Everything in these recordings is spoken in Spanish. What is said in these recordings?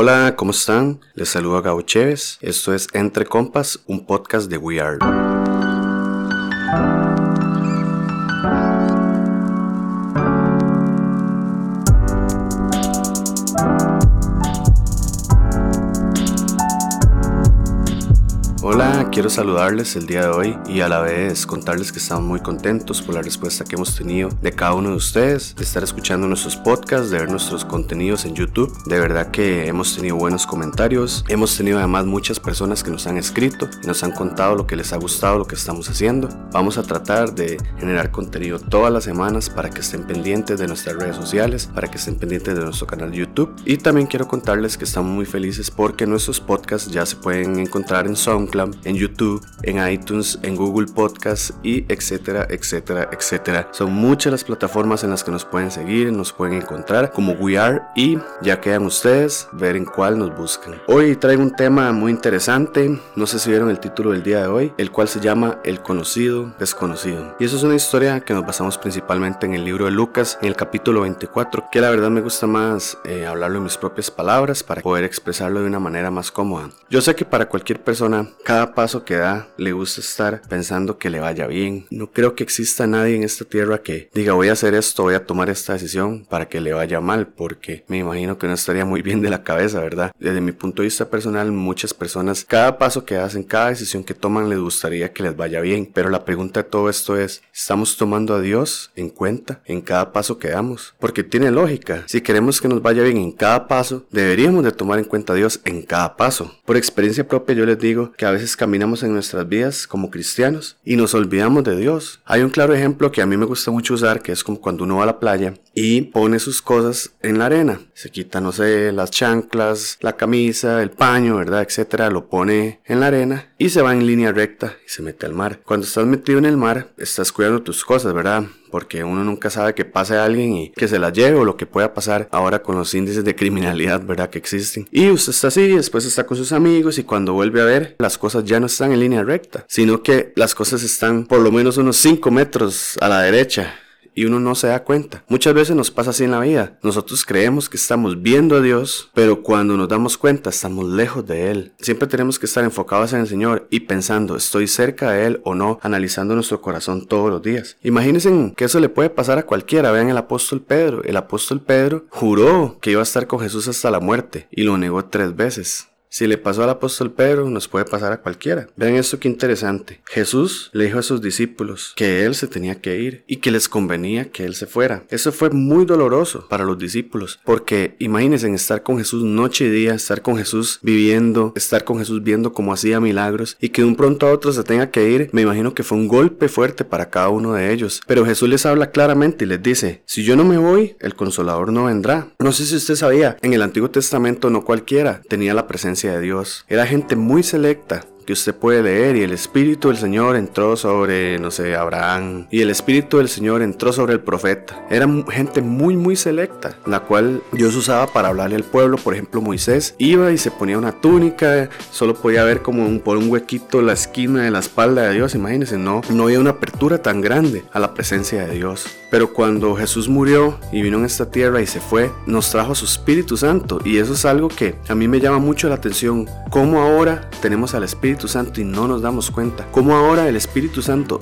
Hola, ¿cómo están? Les saludo a Gabo Chévez. Esto es Entre Compas, un podcast de We Are. Hola, quiero saludarles el día de hoy y a la vez contarles que estamos muy contentos por la respuesta que hemos tenido de cada uno de ustedes, de estar escuchando nuestros podcasts, de ver nuestros contenidos en YouTube. De verdad que hemos tenido buenos comentarios, hemos tenido además muchas personas que nos han escrito y nos han contado lo que les ha gustado, lo que estamos haciendo. Vamos a tratar de generar contenido todas las semanas para que estén pendientes de nuestras redes sociales, para que estén pendientes de nuestro canal de YouTube. Y también quiero contarles que estamos muy felices porque nuestros podcasts ya se pueden encontrar en Sound en YouTube, en iTunes, en Google Podcast y etcétera, etcétera, etcétera. Son muchas las plataformas en las que nos pueden seguir, nos pueden encontrar como We Are y ya quedan ustedes ver en cuál nos buscan. Hoy traigo un tema muy interesante, no sé si vieron el título del día de hoy, el cual se llama El conocido desconocido. Y eso es una historia que nos basamos principalmente en el libro de Lucas, en el capítulo 24, que la verdad me gusta más eh, hablarlo en mis propias palabras para poder expresarlo de una manera más cómoda. Yo sé que para cualquier persona cada paso que da le gusta estar pensando que le vaya bien. No creo que exista nadie en esta tierra que diga voy a hacer esto, voy a tomar esta decisión para que le vaya mal, porque me imagino que no estaría muy bien de la cabeza, ¿verdad? Desde mi punto de vista personal, muchas personas, cada paso que hacen, cada decisión que toman, les gustaría que les vaya bien. Pero la pregunta de todo esto es, ¿estamos tomando a Dios en cuenta en cada paso que damos? Porque tiene lógica. Si queremos que nos vaya bien en cada paso, deberíamos de tomar en cuenta a Dios en cada paso. Por experiencia propia yo les digo que a veces caminamos en nuestras vidas como cristianos y nos olvidamos de Dios. Hay un claro ejemplo que a mí me gusta mucho usar, que es como cuando uno va a la playa y pone sus cosas en la arena. Se quita, no sé, las chanclas, la camisa, el paño, ¿verdad? Etcétera. Lo pone en la arena y se va en línea recta y se mete al mar. Cuando estás metido en el mar, estás cuidando tus cosas, ¿verdad? porque uno nunca sabe que pase a alguien y que se la lleve o lo que pueda pasar ahora con los índices de criminalidad, ¿verdad? Que existen. Y usted está así, después está con sus amigos y cuando vuelve a ver, las cosas ya no están en línea recta, sino que las cosas están por lo menos unos 5 metros a la derecha y uno no se da cuenta. Muchas veces nos pasa así en la vida. Nosotros creemos que estamos viendo a Dios, pero cuando nos damos cuenta estamos lejos de Él. Siempre tenemos que estar enfocados en el Señor y pensando, ¿estoy cerca de Él o no? Analizando nuestro corazón todos los días. Imagínense que eso le puede pasar a cualquiera. Vean el apóstol Pedro. El apóstol Pedro juró que iba a estar con Jesús hasta la muerte y lo negó tres veces. Si le pasó al apóstol Pedro, nos puede pasar a cualquiera. Vean esto que interesante. Jesús le dijo a sus discípulos que él se tenía que ir y que les convenía que él se fuera. Eso fue muy doloroso para los discípulos, porque imagínense estar con Jesús noche y día, estar con Jesús viviendo, estar con Jesús viendo cómo hacía milagros y que de un pronto a otro se tenga que ir. Me imagino que fue un golpe fuerte para cada uno de ellos. Pero Jesús les habla claramente y les dice, si yo no me voy, el consolador no vendrá. No sé si usted sabía, en el Antiguo Testamento no cualquiera tenía la presencia de Dios. Era gente muy selecta que usted puede leer y el Espíritu del Señor entró sobre, no sé, Abraham y el Espíritu del Señor entró sobre el profeta. Era gente muy, muy selecta, la cual Dios usaba para hablarle al pueblo. Por ejemplo, Moisés iba y se ponía una túnica, solo podía ver como un, por un huequito la esquina de la espalda de Dios. Imagínense, no, no había una apertura tan grande a la presencia de Dios. Pero cuando Jesús murió y vino en esta tierra y se fue, nos trajo su Espíritu Santo. Y eso es algo que a mí me llama mucho la atención. Cómo ahora tenemos al Espíritu Santo y no nos damos cuenta. Como ahora el Espíritu Santo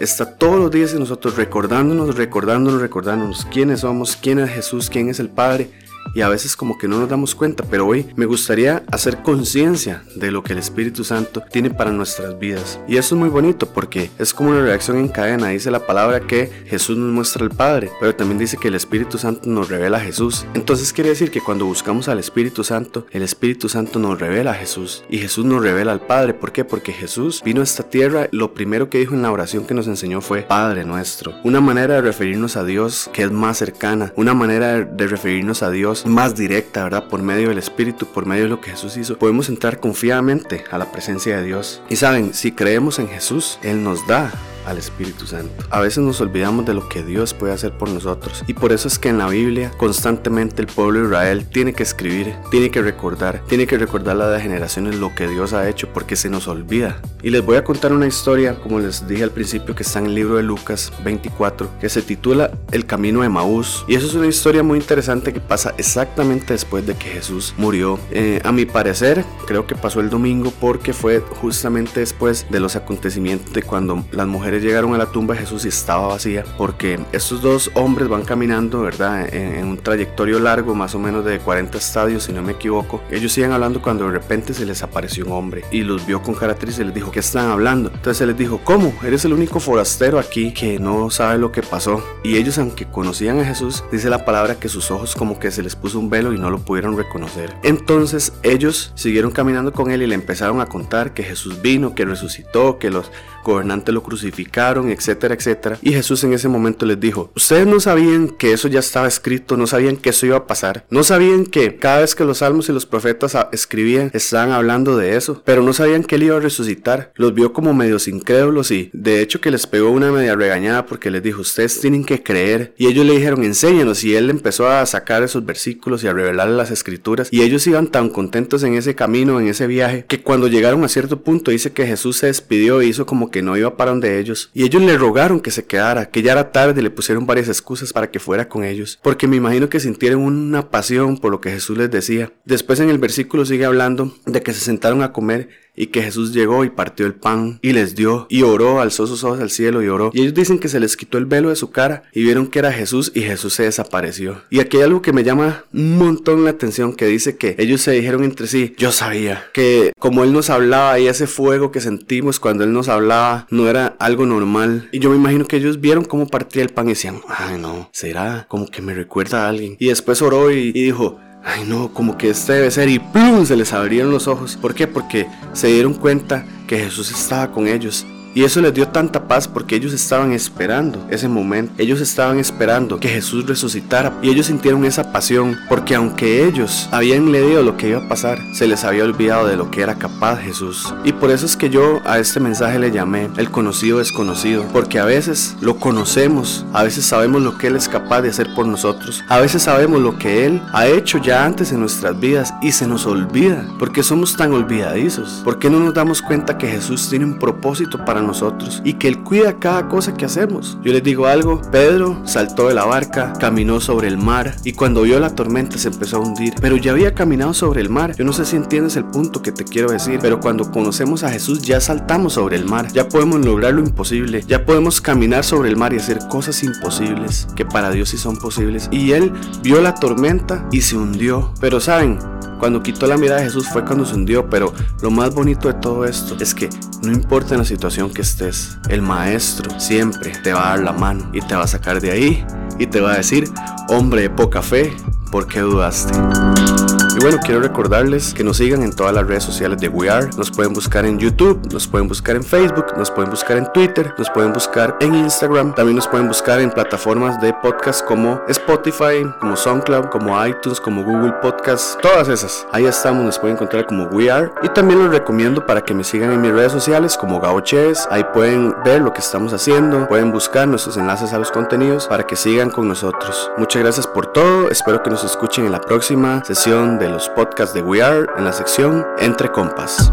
está todos los días en nosotros recordándonos, recordándonos, recordándonos quiénes somos, quién es Jesús, quién es el Padre y a veces como que no nos damos cuenta, pero hoy me gustaría hacer conciencia de lo que el Espíritu Santo tiene para nuestras vidas. Y eso es muy bonito porque es como una reacción en cadena. Dice la palabra que Jesús nos muestra al Padre, pero también dice que el Espíritu Santo nos revela a Jesús. Entonces quiere decir que cuando buscamos al Espíritu Santo, el Espíritu Santo nos revela a Jesús y Jesús nos revela al Padre. ¿Por qué? Porque Jesús vino a esta tierra, lo primero que dijo en la oración que nos enseñó fue Padre nuestro. Una manera de referirnos a Dios que es más cercana, una manera de referirnos a Dios más directa, ¿verdad? Por medio del Espíritu, por medio de lo que Jesús hizo, podemos entrar confiadamente a la presencia de Dios. Y saben, si creemos en Jesús, Él nos da al Espíritu Santo. A veces nos olvidamos de lo que Dios puede hacer por nosotros y por eso es que en la Biblia constantemente el pueblo de Israel tiene que escribir, tiene que recordar, tiene que recordar a las generaciones lo que Dios ha hecho porque se nos olvida. Y les voy a contar una historia, como les dije al principio, que está en el libro de Lucas 24, que se titula El camino de Maús. Y eso es una historia muy interesante que pasa exactamente después de que Jesús murió. Eh, a mi parecer, creo que pasó el domingo porque fue justamente después de los acontecimientos de cuando las mujeres llegaron a la tumba de Jesús y estaba vacía, porque estos dos hombres van caminando, ¿verdad? En, un trayectorio largo, más o menos de 40 estadios, si no me equivoco. Ellos siguen hablando cuando de repente se les apareció un hombre y los vio con características y les dijo, ¿qué están hablando? Entonces él les dijo, ¿cómo? Eres el único forastero aquí que no sabe lo que pasó. Y ellos, aunque conocían a Jesús, dice la palabra que sus ojos como que se les puso un velo y no lo pudieron reconocer. Entonces ellos siguieron caminando con él y le empezaron a contar que Jesús vino, que resucitó, que los gobernantes lo crucificaron, etcétera, etcétera. Y Jesús en ese momento les dijo, ustedes no sabían que eso ya estaba escrito, no sabían que eso iba a pasar, no sabían que cada vez que los salmos y los profetas escribían, estaban hablando de eso, pero no sabían que él iba a resucitar. Los vio como medios incrédulos y de hecho que les pegó una media regañada porque les dijo, ustedes tienen que creer. Y ellos le dijeron, enséñanos. Y él empezó a sacar esos versículos y a revelar las escrituras. Y ellos iban tan contentos en ese camino, en ese viaje, que cuando llegaron a cierto punto dice que Jesús se despidió e hizo como que no iba para donde ellos, y ellos le rogaron que se quedara, que ya era tarde le pusieron varias excusas para que fuera con ellos, porque me imagino que sintieron una pasión por lo que Jesús les decía. Después en el versículo sigue hablando de que se sentaron a comer y que Jesús llegó y partió el pan y les dio y oró, alzó sus ojos al cielo y oró. Y ellos dicen que se les quitó el velo de su cara y vieron que era Jesús y Jesús se desapareció. Y aquí hay algo que me llama un montón la atención que dice que ellos se dijeron entre sí, yo sabía que como Él nos hablaba y ese fuego que sentimos cuando Él nos hablaba no era algo normal. Y yo me imagino que ellos vieron cómo partía el pan y decían, ay no, será como que me recuerda a alguien. Y después oró y, y dijo, ay no, como que este debe ser y ¡plum! se les abrieron los ojos. ¿Por qué? Porque se dieron cuenta que Jesús estaba con ellos y eso les dio tanta paz porque ellos estaban esperando ese momento. Ellos estaban esperando que Jesús resucitara. Y ellos sintieron esa pasión porque aunque ellos habían leído lo que iba a pasar, se les había olvidado de lo que era capaz Jesús. Y por eso es que yo a este mensaje le llamé el conocido desconocido. Porque a veces lo conocemos, a veces sabemos lo que Él es capaz de hacer por nosotros. A veces sabemos lo que Él ha hecho ya antes en nuestras vidas y se nos olvida. Porque somos tan olvidadizos. porque no nos damos cuenta que Jesús tiene un propósito para nosotros? y que Él cuida cada cosa que hacemos. Yo les digo algo, Pedro saltó de la barca, caminó sobre el mar y cuando vio la tormenta se empezó a hundir, pero ya había caminado sobre el mar. Yo no sé si entiendes el punto que te quiero decir, pero cuando conocemos a Jesús ya saltamos sobre el mar, ya podemos lograr lo imposible, ya podemos caminar sobre el mar y hacer cosas imposibles que para Dios sí son posibles. Y Él vio la tormenta y se hundió. Pero saben, cuando quitó la mirada de Jesús fue cuando se hundió, pero lo más bonito de todo esto es que no importa en la situación que estés, el maestro siempre te va a dar la mano y te va a sacar de ahí y te va a decir, hombre de poca fe, ¿por qué dudaste? Y bueno, quiero recordarles que nos sigan en todas las redes sociales de We Are. Nos pueden buscar en YouTube, nos pueden buscar en Facebook, nos pueden buscar en Twitter, nos pueden buscar en Instagram. También nos pueden buscar en plataformas de podcast como Spotify, como SoundCloud, como iTunes, como Google Podcast. Todas esas. Ahí estamos, nos pueden encontrar como We Are. Y también los recomiendo para que me sigan en mis redes sociales como Gauches. Ahí pueden ver lo que estamos haciendo. Pueden buscar nuestros enlaces a los contenidos para que sigan con nosotros. Muchas gracias por todo. Espero que nos escuchen en la próxima sesión los podcasts de We Are en la sección Entre Compas.